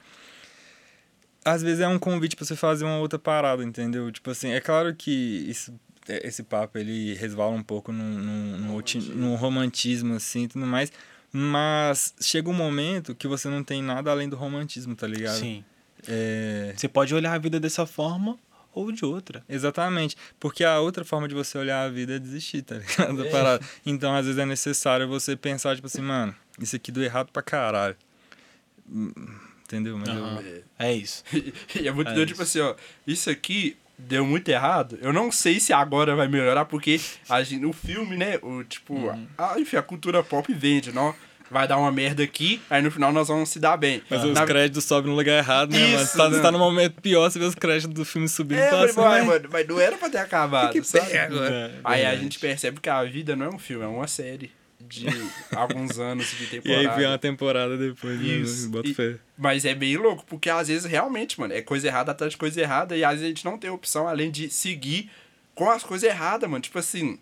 B: às vezes é um convite para você fazer uma outra parada, entendeu? Tipo assim, é claro que isso é, esse papo ele resvala um pouco no, no, no, romantismo. no romantismo, assim, e tudo mais. Mas chega um momento que você não tem nada além do romantismo, tá ligado?
A: Sim.
B: É...
A: Você pode olhar a vida dessa forma ou de outra.
B: Exatamente. Porque a outra forma de você olhar a vida é desistir, tá ligado? É. Então, às vezes, é necessário você pensar, tipo assim, mano, isso aqui deu errado pra caralho. Entendeu? Mas
A: uhum. eu... É isso.
C: e é muito é doido, tipo assim, ó, isso aqui deu muito errado. Eu não sei se agora vai melhorar, porque a gente, o filme, né? O, tipo, uhum. a, enfim, a cultura pop vende, não? Vai dar uma merda aqui, aí no final nós vamos se dar bem.
B: Mas os créditos sobem no lugar errado, né? Isso, mas tá, né? tá no momento pior, você vê os créditos do filme subindo.
C: É,
B: tá
C: mas, assim, mano, mas não era pra ter acabado.
B: Que que sabe? Agora? É,
C: aí a gente percebe que a vida não é um filme, é uma série de alguns anos de temporada.
B: E aí vem uma temporada depois, né? Isso. Bota fé.
C: Mas é bem louco, porque às vezes realmente, mano, é coisa errada atrás de coisa errada e às vezes a gente não tem opção além de seguir com as coisas erradas, mano. Tipo assim,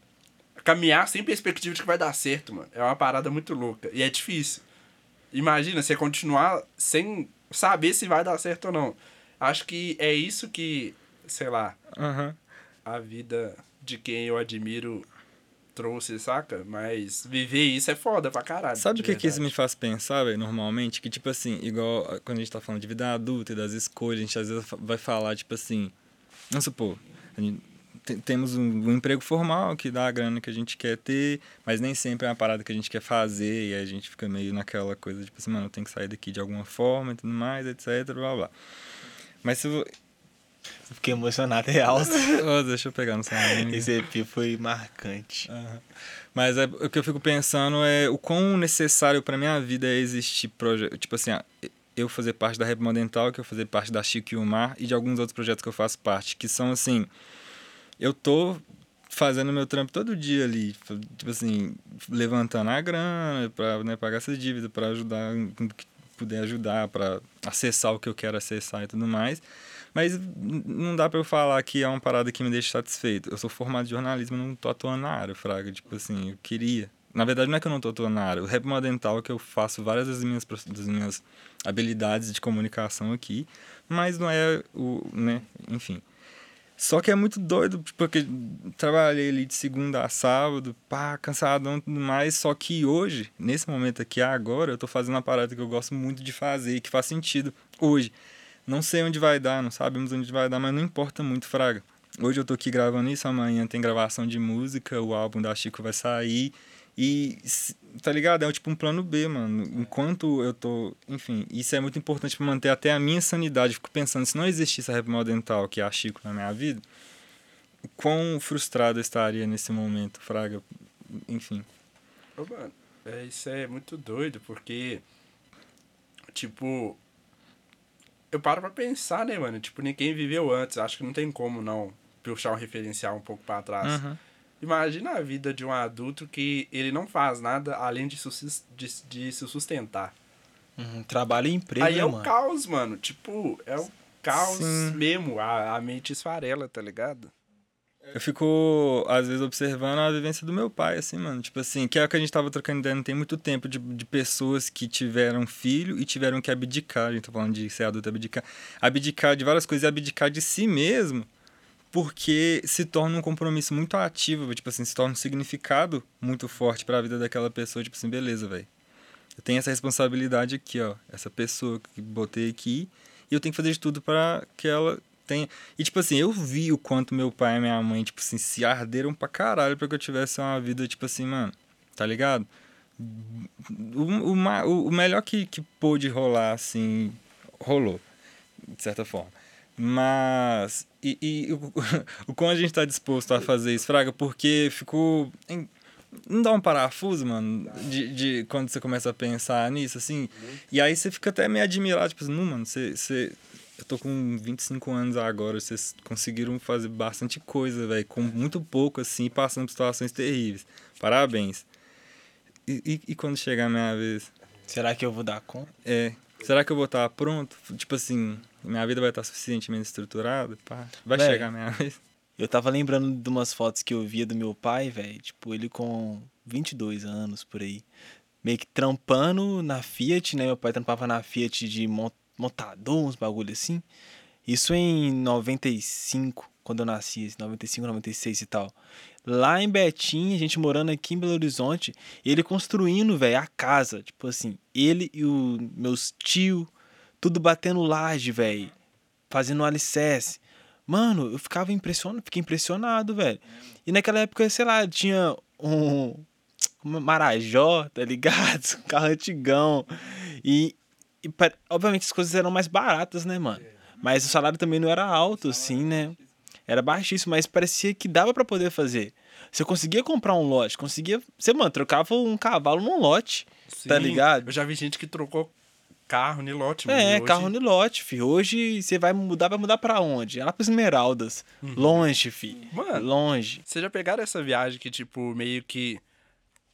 C: caminhar sem perspectiva de que vai dar certo, mano. É uma parada muito louca e é difícil. Imagina você continuar sem saber se vai dar certo ou não. Acho que é isso que, sei lá,
B: uhum.
C: a vida de quem eu admiro trouxe, saca? Mas viver isso é foda pra caralho.
B: Sabe o que, que isso me faz pensar, velho, normalmente? Que, tipo assim, igual quando a gente tá falando de vida adulta e das escolhas, a gente às vezes vai falar, tipo assim, vamos supor, temos um, um, emprego formal que dá a grana que a gente quer ter, mas nem sempre é uma parada que a gente quer fazer e a gente fica meio naquela coisa, tipo assim, mano, eu tenho que sair daqui de alguma forma e tudo mais, etc, blá blá. Mas se,
A: Fiquei emocionado, real.
B: oh, deixa eu pegar no celular.
A: Esse EP foi marcante.
B: Uhum. Mas é, o que eu fico pensando é o quão necessário para minha vida é existir projeto. Tipo assim, eu fazer parte da Rap Dental, que eu fazer parte da Chico e o Mar e de alguns outros projetos que eu faço parte, que são assim. Eu tô fazendo meu trampo todo dia ali, tipo assim, levantando a grana para né, pagar essa dívida, para ajudar, puder ajudar, para acessar o que eu quero acessar e tudo mais. Mas não dá para eu falar que é uma parada que me deixa satisfeito. Eu sou formado em jornalismo, não tô atuando na área, fraga. Tipo assim, eu queria. Na verdade, não é que eu não tô atuando na área. O rap modental é que eu faço várias das minhas, das minhas habilidades de comunicação aqui, mas não é o, né, enfim. Só que é muito doido, porque trabalhei ali de segunda a sábado, pá, cansadão e tudo mais. Só que hoje, nesse momento aqui, agora, eu tô fazendo uma parada que eu gosto muito de fazer e que faz sentido hoje. Não sei onde vai dar, não sabemos onde vai dar, mas não importa muito, Fraga. Hoje eu tô aqui gravando isso, amanhã tem gravação de música, o álbum da Chico vai sair. E, tá ligado? É tipo um plano B, mano. Enquanto eu tô. Enfim, isso é muito importante para manter até a minha sanidade. Fico pensando, se não existisse a Rap Dental, que é a Chico na minha vida, quão frustrado eu estaria nesse momento, Fraga. Enfim.
C: Ô, mano, é, isso é muito doido, porque. Tipo, eu paro pra pensar, né, mano? Tipo, ninguém viveu antes. Acho que não tem como não puxar um referencial um pouco para trás.
B: Uhum.
C: Imagina a vida de um adulto que ele não faz nada além de, de, de se sustentar.
A: Uhum, trabalho e emprego,
C: Aí é
A: mano.
C: o caos, mano. Tipo, é o caos Sim. mesmo. A, a mente esfarela, tá ligado?
B: Eu fico, às vezes, observando a vivência do meu pai, assim, mano. Tipo assim, que é o que a gente tava trocando ideia não tem muito tempo, de, de pessoas que tiveram filho e tiveram que abdicar. A gente tá falando de ser adulto, abdicar. Abdicar de várias coisas e abdicar de si mesmo, porque se torna um compromisso muito ativo, tipo assim, se torna um significado muito forte para a vida daquela pessoa. Tipo assim, beleza, velho. Eu tenho essa responsabilidade aqui, ó. Essa pessoa que botei aqui. E eu tenho que fazer de tudo para que ela tem. E, tipo assim, eu vi o quanto meu pai e minha mãe, tipo assim, se arderam pra caralho pra que eu tivesse uma vida, tipo assim, mano, tá ligado? O, o, o melhor que, que pôde rolar, assim, rolou, de certa forma. Mas. E, e o, o quão a gente tá disposto a fazer isso, Fraga, porque ficou. Em, não dá um parafuso, mano, de, de quando você começa a pensar nisso, assim. E aí você fica até meio admirado, tipo assim, não, mano, você, você eu tô com 25 anos agora, vocês conseguiram fazer bastante coisa, velho, com muito pouco, assim, passando por situações terríveis. Parabéns. E, e, e, quando chegar a minha vez?
A: Será que eu vou dar conta?
B: É. Será que eu vou estar pronto? Tipo assim, minha vida vai estar suficientemente estruturada? Pá, vai véio, chegar a minha vez?
A: Eu tava lembrando de umas fotos que eu via do meu pai, velho. Tipo, ele com 22 anos por aí. Meio que trampando na Fiat, né? Meu pai trampava na Fiat de montador, uns bagulho assim. Isso em 95, quando eu nasci, 95, 96 e tal. Lá em Betim, a gente morando aqui em Belo Horizonte, ele construindo, velho, a casa. Tipo assim, ele e os meus tio, tudo batendo laje, velho. Fazendo alicerce. Mano, eu ficava impressionado, fiquei impressionado, velho. E naquela época, sei lá, tinha um, um Marajó, tá ligado? Um carro antigão. E, e, obviamente as coisas eram mais baratas, né, mano? Mas o salário também não era alto, assim, né? Era baixíssimo, mas parecia que dava para poder fazer. Você conseguia comprar um lote, conseguia. Você, mano, trocava um cavalo num lote. Tá Sim, tá ligado?
C: Eu já vi gente que trocou carro no lote,
A: mano. É, hoje... carro no lote, fi. Hoje você vai mudar, vai mudar pra onde? É lá pras Esmeraldas. Uhum. Longe, fi. Mano, longe.
C: Vocês já pegaram essa viagem que, tipo, meio que.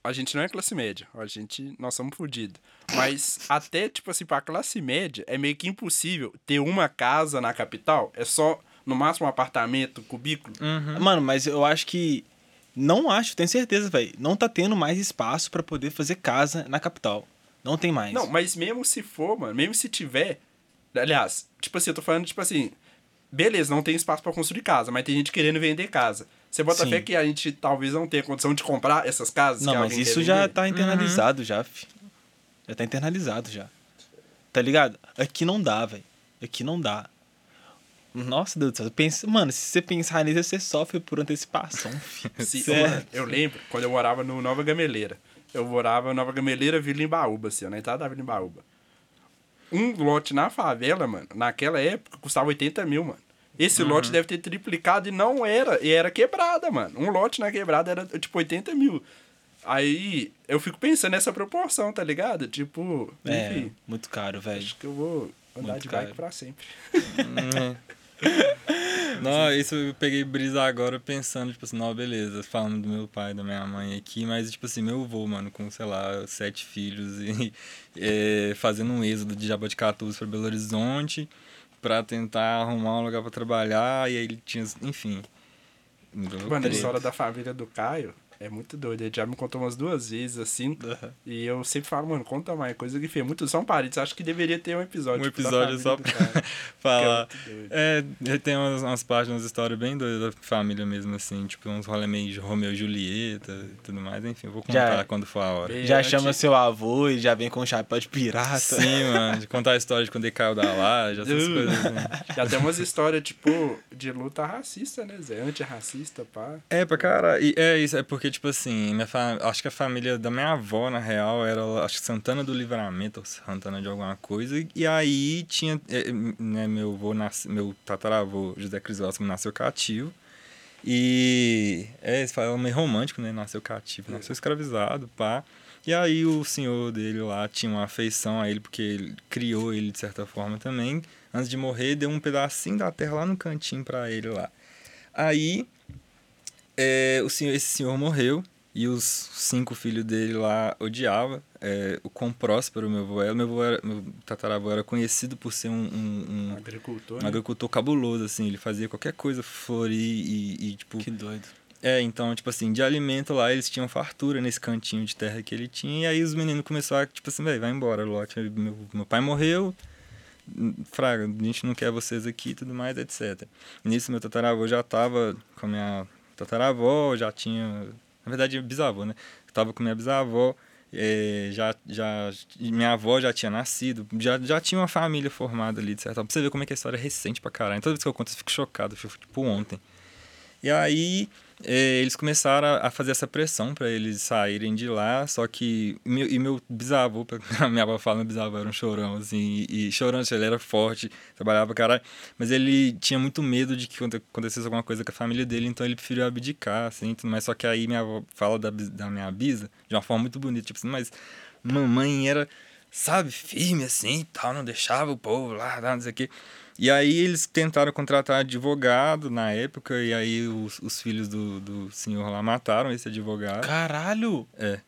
C: A gente não é classe média, a gente, nós somos fodidos. Mas até, tipo assim, pra classe média, é meio que impossível ter uma casa na capital. É só no máximo um apartamento, cubículo.
A: Uhum. Mano, mas eu acho que. Não acho, tenho certeza, velho. Não tá tendo mais espaço para poder fazer casa na capital. Não tem mais.
C: Não, mas mesmo se for, mano, mesmo se tiver. Aliás, tipo assim, eu tô falando, tipo assim. Beleza, não tem espaço para construir casa, mas tem gente querendo vender casa. Você bota Sim. fé que a gente talvez não tenha condição de comprar essas casas?
A: Não, mas isso já tá internalizado uhum. já, fi. Já tá internalizado já. Tá ligado? Aqui não dá, velho. Aqui não dá. Nossa, Deus do céu. Pensa, mano, se você pensar nisso, você sofre por antecipação.
C: Sim, mano, eu lembro quando eu morava no Nova Gameleira. Eu morava no Nova Gameleira, Vila Embaúba, assim, na entrada da Vila Embaúba. Um lote na favela, mano, naquela época, custava 80 mil, mano. Esse uhum. lote deve ter triplicado e não era. E era quebrada, mano. Um lote na quebrada era tipo 80 mil. Aí eu fico pensando nessa proporção, tá ligado? Tipo,
A: é, enfim. Muito caro, velho.
C: Acho que eu vou andar muito de caro. bike pra sempre.
B: Hum, não, isso eu peguei brisa agora pensando, tipo assim, não, beleza, falando do meu pai, da minha mãe aqui, mas, tipo assim, meu avô, mano, com, sei lá, sete filhos e é, fazendo um êxodo de Jaboticatubas para Belo Horizonte para tentar arrumar um lugar para trabalhar, e aí ele tinha, enfim.
C: Mano, a história da família do Caio é muito doido. Ele já me contou umas duas vezes, assim. Uhum. E eu sempre falo, mano, conta mais. Coisa que fez muito. São parentes. Acho que deveria ter um episódio.
B: Um episódio só pra falar. É, é, tem umas, umas páginas, umas histórias bem doidas da família mesmo, assim. Tipo, uns rolê meio de Romeu e Julieta e tudo mais. Enfim, eu vou contar já, quando for a hora.
A: Já chama seu avô e já vem com um chapéu de pirata.
B: Sim, mano. De contar a história de quando ele caiu da laje, essas uh. coisas assim.
C: Já tem umas histórias, tipo, de luta racista, né, Zé? Antirracista, pá.
B: É, pra cara. E é isso, é porque, tipo assim, minha acho que a família da minha avó, na real, era acho que Santana do Livramento, ou Santana de alguma coisa. E aí tinha. É, né, meu avô nasce, meu tataravô José Crisóstomo nasceu cativo. E é, esse falam meio romântico, né? Nasceu cativo, nasceu escravizado, pá. E aí o senhor dele lá tinha uma afeição a ele, porque ele criou ele de certa forma também. Antes de morrer, deu um pedacinho da terra lá no cantinho para ele lá. Aí é, o senhor, esse senhor morreu e os cinco filhos dele lá odiavam é, o quão próspero meu avô era. Meu, avô era, meu tataravô era conhecido por ser um, um,
C: um agricultor,
B: um né? agricultor cabuloso, assim. Ele fazia qualquer coisa florir e, e, tipo...
A: Que doido.
B: É, então, tipo assim, de alimento lá, eles tinham fartura nesse cantinho de terra que ele tinha. E aí os meninos começaram a, tipo assim, velho, vai embora, Lote. Meu, meu pai morreu, fraga, a gente não quer vocês aqui e tudo mais, etc. Nisso, meu tataravô já tava com a minha tataravó, já tinha na verdade, bisavô, né? tava com minha bisavó, é, já, já, minha avó já tinha nascido, já, já tinha uma família formada ali, de certa forma. Pra você ver como é que a história é recente pra caralho. Toda vez que eu conto, eu fico chocado, eu fico tipo ontem. E aí eles começaram a, fazer essa pressão para eles saírem de lá, só que meu, e meu bisavô, a minha avó fala, meu bisavô era um chorão, assim, e, e chorão, ele era forte, trabalhava caralho, mas ele tinha muito medo de que acontecesse alguma coisa com a família dele, então ele preferiu abdicar, assim, mas só que aí minha avó fala da, da minha bisa de uma forma muito bonita, tipo assim, mas mamãe era sabe, firme assim tal, não deixava o povo lá, não sei o quê. E aí eles tentaram contratar advogado na época, e aí os, os filhos do, do senhor lá mataram esse advogado.
A: Caralho!
B: É.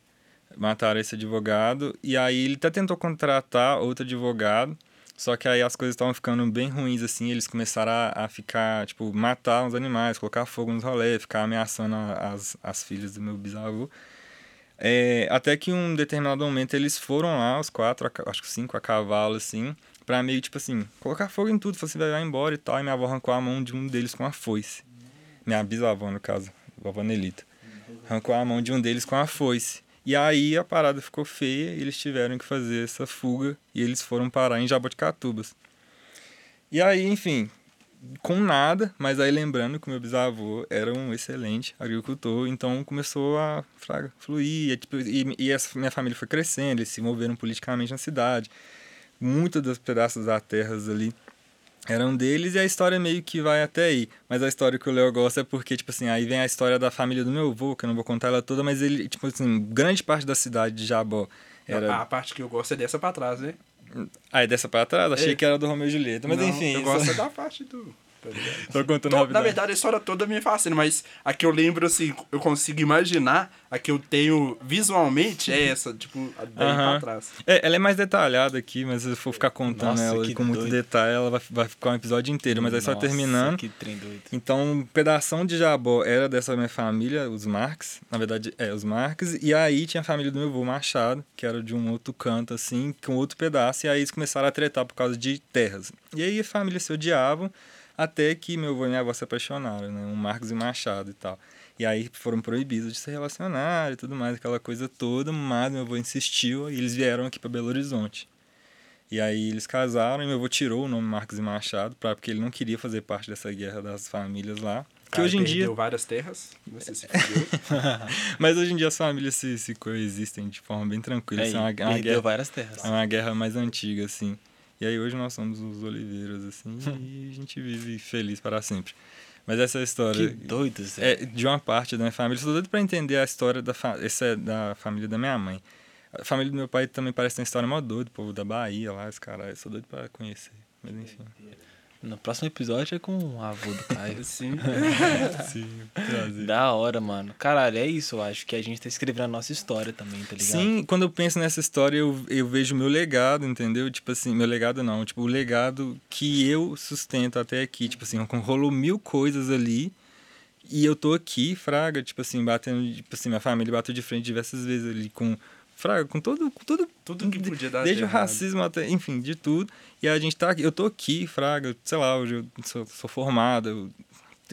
B: Mataram esse advogado. E aí ele até tentou contratar outro advogado. Só que aí as coisas estavam ficando bem ruins, assim. Eles começaram a, a, ficar, tipo, matar os animais, colocar fogo nos rolês, ficar ameaçando as, as filhas do meu bisavô. É, até que um determinado momento eles foram lá, os quatro, acho que cinco a cavalo, assim, pra meio, tipo assim, colocar fogo em tudo. Assim, vai embora e tal. E minha avó arrancou a mão de um deles com a foice. Minha bisavó, no caso, vovó Nelita. Arrancou a mão de um deles com a foice. E aí a parada ficou feia e eles tiveram que fazer essa fuga e eles foram parar em Jaboticatubas. E aí, enfim, com nada, mas aí lembrando que meu bisavô era um excelente agricultor, então começou a fluir, e, tipo, e, e essa minha família foi crescendo, eles se moveram politicamente na cidade. Muitos dos pedaços da terras ali eram deles e a história meio que vai até aí. Mas a história que o Léo gosta é porque, tipo assim, aí vem a história da família do meu avô, que eu não vou contar ela toda, mas ele, tipo assim, grande parte da cidade de Jabó era...
C: A parte que eu gosto é dessa pra trás, né?
B: Ah, é dessa pra trás? Achei é. que era do Romeu e Julieta, mas
C: não,
B: enfim.
C: Eu
B: isso...
C: gosto da parte do... Tá
B: Tô contando Tô,
C: Na verdade, a história toda me fascina, mas a que eu lembro, assim, eu consigo imaginar, a que eu tenho visualmente é essa, tipo, a daí uh -huh. pra trás.
B: É, ela é mais detalhada aqui, mas se eu for ficar contando Nossa, ela com doido. muito detalhe, ela vai, vai ficar um episódio inteiro. Mas aí só terminando.
A: Que trem doido.
B: Então, um pedação de Jabó era dessa minha família, os Marques. Na verdade, é, os Marques. E aí tinha a família do meu avô Machado, que era de um outro canto, assim, com outro pedaço. E aí eles começaram a tretar por causa de terras. E aí a família se odiavam. Até que meu avô e minha avó se apaixonaram, né? Um Marcos e Machado e tal. E aí foram proibidos de se relacionar e tudo mais, aquela coisa toda, mas meu avô insistiu e eles vieram aqui para Belo Horizonte. E aí eles casaram e meu avô tirou o nome Marcos e Machado, pra, porque ele não queria fazer parte dessa guerra das famílias lá. Que
C: hoje
B: em dia.
C: várias terras, você se
B: Mas hoje em dia as famílias se, se coexistem de forma bem tranquila.
A: É,
B: é uma,
A: é uma guerra, várias terras.
B: É uma guerra mais antiga, assim. E aí hoje nós somos os oliveiros, assim, e a gente vive feliz para sempre. Mas essa história.
A: Que doido, Zé.
B: É de uma parte da minha família. Estou doido para entender a história da, fa... Essa é da família da minha mãe. A família do meu pai também parece ter uma história mó doida, o povo da Bahia lá, esse cara. Eu sou doido para conhecer. Mas enfim.
A: No próximo episódio é com o avô do Caio.
C: Sim.
B: Sim, prazer.
A: Da hora, mano. Caralho, é isso, eu acho que a gente tá escrevendo a nossa história também, tá ligado?
B: Sim, quando eu penso nessa história, eu, eu vejo o meu legado, entendeu? Tipo assim, meu legado não, tipo, o legado que eu sustento até aqui. Tipo assim, rolou mil coisas ali. E eu tô aqui, fraga, tipo assim, batendo, tipo assim, minha família bateu de frente diversas vezes ali com fraga, com todo, com tudo,
C: tudo que podia dar
B: Desde o racismo até, enfim, de tudo. E a gente tá aqui, eu tô aqui, fraga, sei lá, hoje eu sou, sou formado,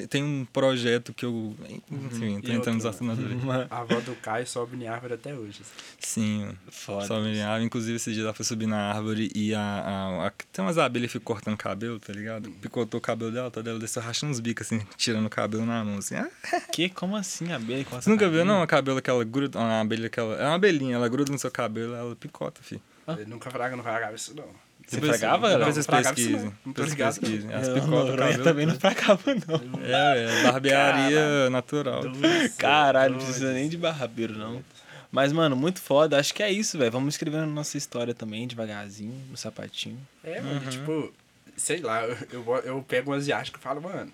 B: tem um projeto que eu. Enfim, uhum. tentando assinatura.
C: A avó do Caio sobe em árvore até hoje.
B: Sim, Foda sobe em árvore. Inclusive, esse dia ela foi subir na árvore e a, a, a tem umas abelhas que ficam cortando cabelo, tá ligado? Picotou o cabelo dela, toda ela desceu rachando uns bicos, assim, tirando o cabelo na mão, assim. Ah.
A: Que? Como assim, abelha?
B: Você nunca cabelo? viu, não? A cabelo que ela gruda. Uma abelha que ela. É uma abelhinha, ela gruda no seu cabelo, ela picota, filho.
C: Ah. Nunca fraga, não fragava isso, não.
A: Você fragava? Não,
B: depois vocês pesquisem. Depois pesquisem. As picotas
A: cabelo. também não fragava, não.
B: É, é. Barbearia Caralho. natural.
A: Caralho, não precisa nem de barbeiro, não. Mas, mano, muito foda. Acho que é isso, velho. Vamos escrevendo nossa história também, devagarzinho, no sapatinho.
C: É, mano, uhum. tipo, sei lá, eu, eu, eu pego umas viagens que eu falo, mano,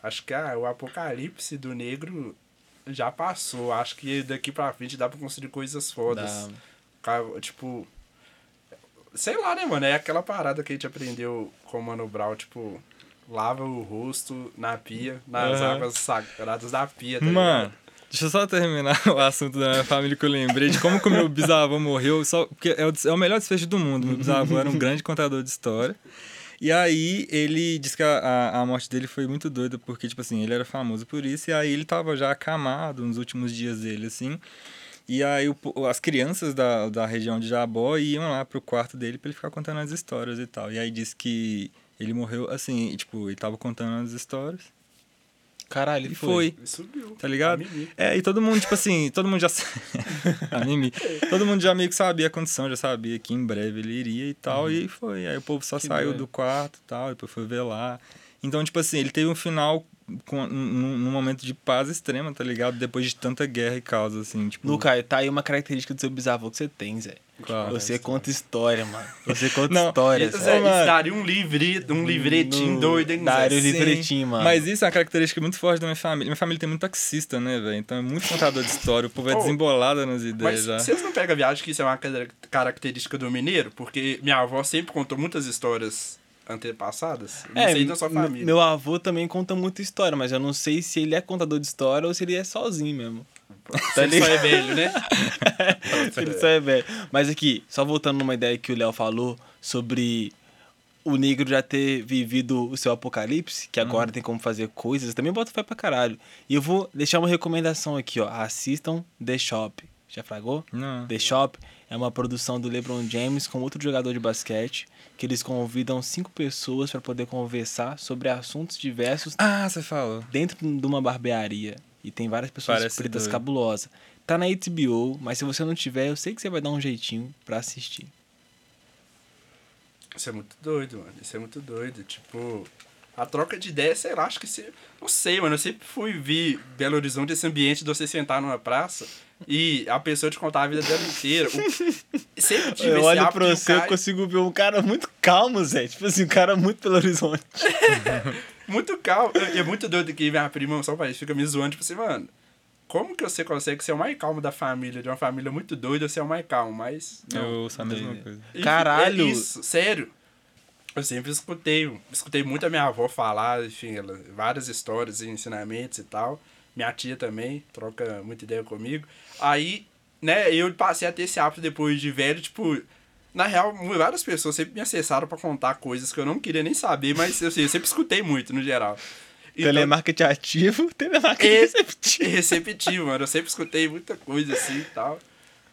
C: acho que ah, o apocalipse do negro já passou. Acho que daqui pra frente dá pra construir coisas fodas. Dá. Tipo, sei lá, né, mano? É aquela parada que a gente aprendeu com o Mano Brown, tipo, lava o rosto na pia, nas uhum. águas sagradas da pia, tá
B: Mano. Ligado? Deixa eu só terminar o assunto da minha família que eu lembrei de como que o meu bisavô morreu, só porque é o, é o melhor desfecho do mundo. Meu bisavô era um grande contador de história. E aí ele disse que a, a morte dele foi muito doida, porque, tipo assim, ele era famoso por isso, e aí ele tava já acamado nos últimos dias dele, assim. E aí o, as crianças da, da região de Jabó iam lá pro quarto dele para ele ficar contando as histórias e tal. E aí disse que ele morreu assim, e, tipo, ele tava contando as histórias.
A: Caralho, ele
B: foi.
C: foi. subiu.
B: Tá ligado? É, e todo mundo, tipo assim, todo mundo já. a Mimi. Todo mundo já meio que sabia a condição, já sabia que em breve ele iria e tal, uhum. e foi. Aí o povo só que saiu do quarto e tal, depois foi ver lá. Então, tipo assim, ele teve um final com, num, num momento de paz extrema, tá ligado? Depois de tanta guerra e causa, assim, tipo...
A: Luca, tá aí uma característica do seu bisavô que você tem, Zé.
B: Claro.
A: Você conta história, mano. Você conta
B: Não,
A: histórias.
C: Isso,
A: Zé.
C: é,
B: mano.
C: isso daria um, livre, um livretinho
A: No-
C: doido, hein, Zé?
A: daria um livretinho, mano.
B: Mas isso é uma característica muito forte da minha família. Minha família tem muito taxista, né, velho? Então é muito contador de história. O povo é
C: Oh,
B: desembolado nas ideias
C: Mas
B: já.
C: vocês não pegam a viagem que isso é uma cara- característica do mineiro? Porque minha avó sempre contou muitas histórias antepassadas. Não sei da sua
A: É,
C: família.
A: meu avô também conta muita história, mas eu não sei se ele é contador de história ou se ele é sozinho mesmo.
C: Você só é velho, né?
A: ele só é velho. Mas aqui, só voltando numa ideia que o Léo falou sobre o negro já ter vivido o seu apocalipse, que agora tem como fazer coisas, também bota fé pra caralho. E eu vou deixar uma recomendação aqui, ó. Assistam The Shop. Já fragou?
B: Não.
A: The Shop é uma produção do LeBron James com outro jogador de basquete, que eles convidam cinco pessoas para poder conversar sobre assuntos diversos
B: Ah, você falou.
A: dentro de uma barbearia. E tem várias pessoas
B: Parece
A: pretas
B: doido.
A: cabulosas. Tá na HBO, mas se você não tiver, eu sei que você vai dar um jeitinho pra assistir.
C: Isso é muito doido, mano. Isso é muito doido. Tipo, a troca de ideia, sei lá, acho que você. Não sei, mano. Eu sempre fui ver Belo Horizonte, esse ambiente de você sentar numa praça e a pessoa te contar a vida dela inteira. O- Sempre tive
A: Eu
C: esse
A: olho pra você, eu
C: cara-
A: consigo ver um cara muito calmo, Zé. Tipo assim, um cara muito pelo horizonte.
C: Muito calmo. E é muito doido que minha prima, só para fica me zoando, tipo assim, mano. Como que você consegue ser o mais calmo da família, de uma família muito doida, ser o mais calmo? Mas. Não.
B: Eu ouço a mesma coisa.
C: Enfim,
A: Caralho!
C: É isso, sério. Eu sempre escutei, escutei muito a minha avó falar, enfim, ela, várias histórias e ensinamentos e tal. Minha tia também troca muita ideia comigo. Aí, né, eu passei a ter esse hábito depois de velho, tipo, na real, várias pessoas sempre me acessaram pra contar coisas que eu não queria nem saber, mas eu, sei, eu sempre escutei muito, no geral. Então,
A: Telemarketing ativo, telemarketing
C: É-
A: receptivo.
C: receptivo, mano. Eu sempre escutei muita coisa assim e tal.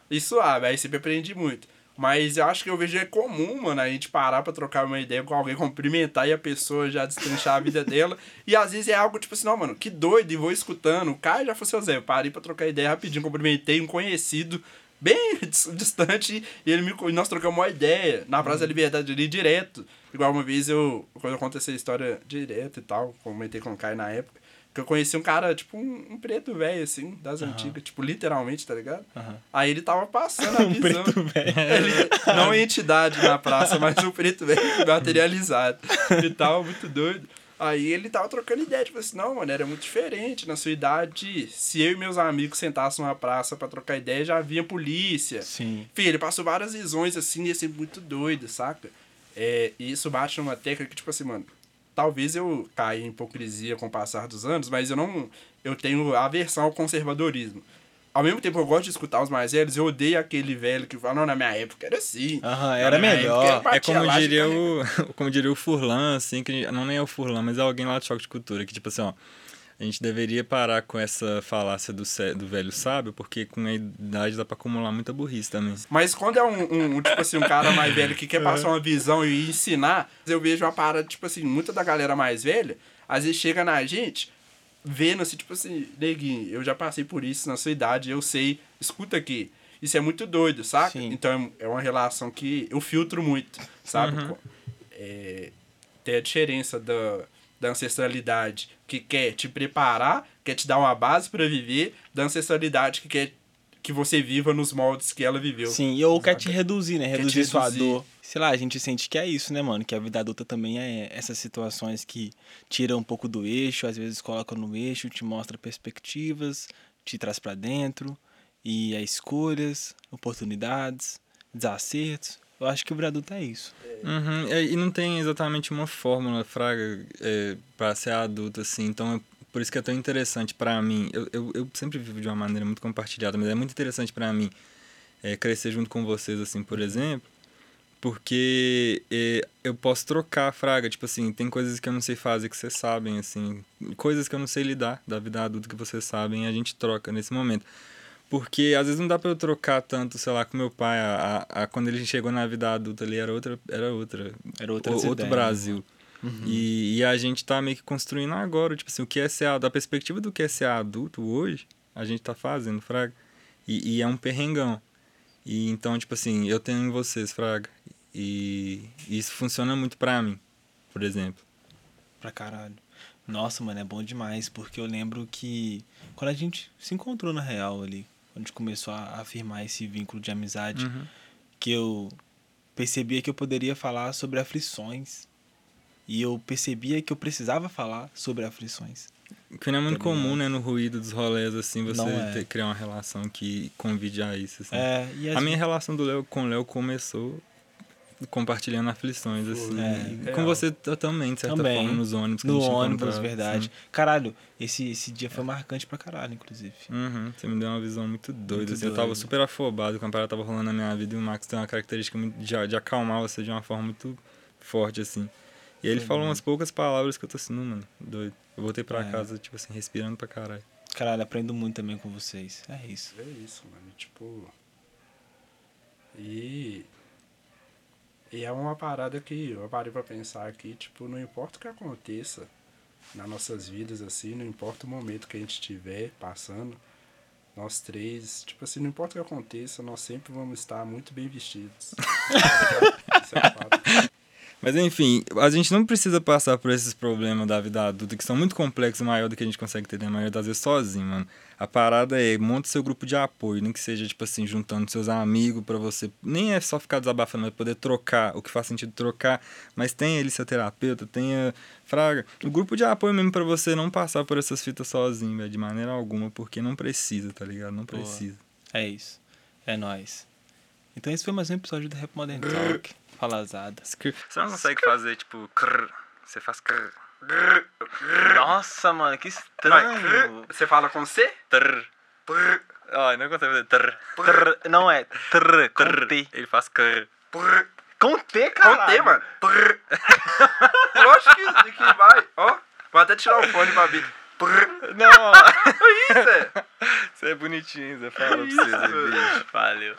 C: E suave, aí sempre aprendi muito. Mas eu acho que eu vejo é comum, mano, a gente parar pra trocar uma ideia com alguém, cumprimentar e a pessoa já destrinchar a vida dela. E às vezes é algo tipo assim, não, mano, que doido, e vou escutando. O cara já foi seu Zé, eu parei pra trocar ideia rapidinho, cumprimentei um conhecido bem dis- distante e ele me, nós trocamos uma ideia na Praça da Liberdade ali direto. Igual uma vez eu, quando eu conto essa história direto e tal, comentei com o Caio na época, que eu conheci um cara, tipo, um, um preto velho, assim, das antigas, tipo, literalmente, tá ligado? Aí ele tava passando a
A: Um
C: visão.
A: preto velho.
C: Não em entidade na praça, mas um preto velho materializado e tal, muito doido. Aí ele tava trocando ideia, tipo assim, não, mano, era muito diferente. Na sua idade, se eu e meus amigos sentassem numa praça pra trocar ideia, já vinha polícia.
A: Sim.
C: Filho, ele passou várias visões assim, ia ser muito doido, saca? É, e isso bate numa tecla que, tipo assim, mano, talvez eu caia em hipocrisia com o passar dos anos, mas eu não. Eu tenho aversão ao conservadorismo. Ao mesmo tempo eu gosto de escutar os mais velhos, eu odeio aquele velho que fala, não, na minha época era assim.
A: Aham, era melhor.
C: época eu
B: É como diria,
C: ficava-
B: o, como diria o Furlan, assim, que não nem é o Furlan, mas é alguém lá do Choque de Cultura, que tipo assim, ó, a gente deveria parar com essa falácia do, do velho sábio, porque com a idade dá pra acumular muita burrice também.
C: Mas quando é um, um- um, tipo assim, um cara mais velho que quer passar uma visão e ensinar, eu vejo uma parada, tipo assim, muita da galera mais velha, às vezes chega na gente, vendo assim, tipo assim, neguinho, eu já passei por isso na sua idade, eu sei, escuta aqui. Isso é muito doido, saca?
A: Sim.
C: Então é uma relação que eu filtro muito, sabe?
B: Uhum.
C: É, tem a diferença da, da ancestralidade que quer te preparar, quer te dar uma base pra viver, da ancestralidade que quer que você viva nos moldes que ela viveu.
A: Sim, ou quer te reduzir, né?
C: Te
A: Reduzir sua
C: reduzir.
A: dor. Sei lá, a gente sente que é isso, né, mano? Que a vida adulta também é essas situações que tiram um pouco do eixo, às vezes colocam no eixo, te mostra perspectivas, te traz pra dentro, e é escolhas, oportunidades, desacertos. Eu acho que o vida adulto é isso.
B: Uhum, é, E não tem exatamente uma fórmula, Fraga, é, para ser adulto, assim. Então, é por isso que é tão interessante para mim. Eu, eu, eu sempre vivo de uma maneira muito compartilhada, mas é muito interessante para mim é, crescer junto com vocês, assim, por exemplo. Porque é, eu posso trocar, Fraga. Tipo assim, tem coisas que eu não sei fazer que vocês sabem, assim. Coisas que eu não sei lidar da vida adulta que vocês sabem a gente troca nesse momento. Porque às vezes não dá pra eu trocar tanto, sei lá, com meu pai. A, a, a- quando ele chegou na vida adulta ali era outra. Era outra.
A: Era outras
B: o- outro
A: ideias,
B: Brasil. E, e a gente tá meio que construindo agora, tipo assim, o que é ser adulto, a perspectiva do que é ser adulto hoje, a gente tá fazendo, Fraga. E, e é um perrengão. E então, tipo assim, eu tenho em vocês, Fraga. E isso funciona muito pra mim, por exemplo.
A: Pra caralho. Nossa, mano, é bom demais, porque eu lembro que quando a gente se encontrou na real ali, a gente começou a afirmar esse vínculo de amizade,
B: Uhum.
A: que eu percebia que eu poderia falar sobre aflições. E eu percebia que eu precisava falar sobre aflições.
B: Que não é muito comum, né, no ruído dos rolês, assim, você
A: é.
B: ter- criar uma relação que convide a isso, assim.
A: É, e
B: A minha relação do Léo com o Léo começou compartilhando aflições, assim.
A: É,
B: e com
C: real.
B: você também, de certa
A: Também.
B: forma, nos ônibus. que a
A: no
B: gente
A: ônibus, verdade.
B: assim.
A: Caralho, esse, esse dia foi marcante pra caralho, inclusive.
B: Uhum, você me deu uma visão muito doida.
A: Muito
B: assim, Eu tava super afobado quando a parada tava rolando na minha vida e o Max tem uma característica de, de acalmar você de uma forma muito forte, assim. E aí ele
A: Foi
B: falou umas poucas palavras que eu tô assim, não, mano, doido. Eu voltei pra
A: É.
B: casa, tipo assim, respirando pra caralho.
A: Caralho, aprendo muito também com vocês. É isso.
C: É isso, mano. Tipo. E. E é uma parada que eu parei pra pensar aqui, tipo, não importa o que aconteça nas nossas vidas, assim, não importa o momento que a gente estiver passando, nós três, tipo assim, não importa o que aconteça, nós sempre vamos estar muito bem vestidos. Isso é fato.
B: Mas enfim, a gente não precisa passar por esses problemas da vida adulta que são muito complexos maior do que a gente consegue ter na maioria das vezes sozinho, mano. A parada é monta seu grupo de apoio, nem que seja tipo assim, juntando seus amigos pra você. Nem é só ficar desabafando, mas poder trocar, o que faz sentido trocar. Mas tenha ele seu terapeuta, tenha. Fraga, o grupo de apoio mesmo pra você não passar por essas fitas sozinho, velho, de maneira alguma, porque não precisa, tá ligado? Não
A: Boa.
B: precisa.
A: É isso. É nóis. Então esse foi mais um episódio do Rap Modern Talk. Falazada.
B: Você não consegue fazer tipo. Crrr, você faz crrr.
A: Nossa, mano, que
C: Você fala com C?
B: Trrr. Ai, não consegue fazer trrr.
A: Não é trr, com T.
B: Ele faz crrr.
A: Com T,
C: Com
A: cara.
C: T, mano. Lógico que, que vai. Ó, vou até tirar o fone pra ver.
A: Não.
C: Isso, é.
B: Você é bonitinho, Zé. Fala pra vocês bicho.
A: Valeu.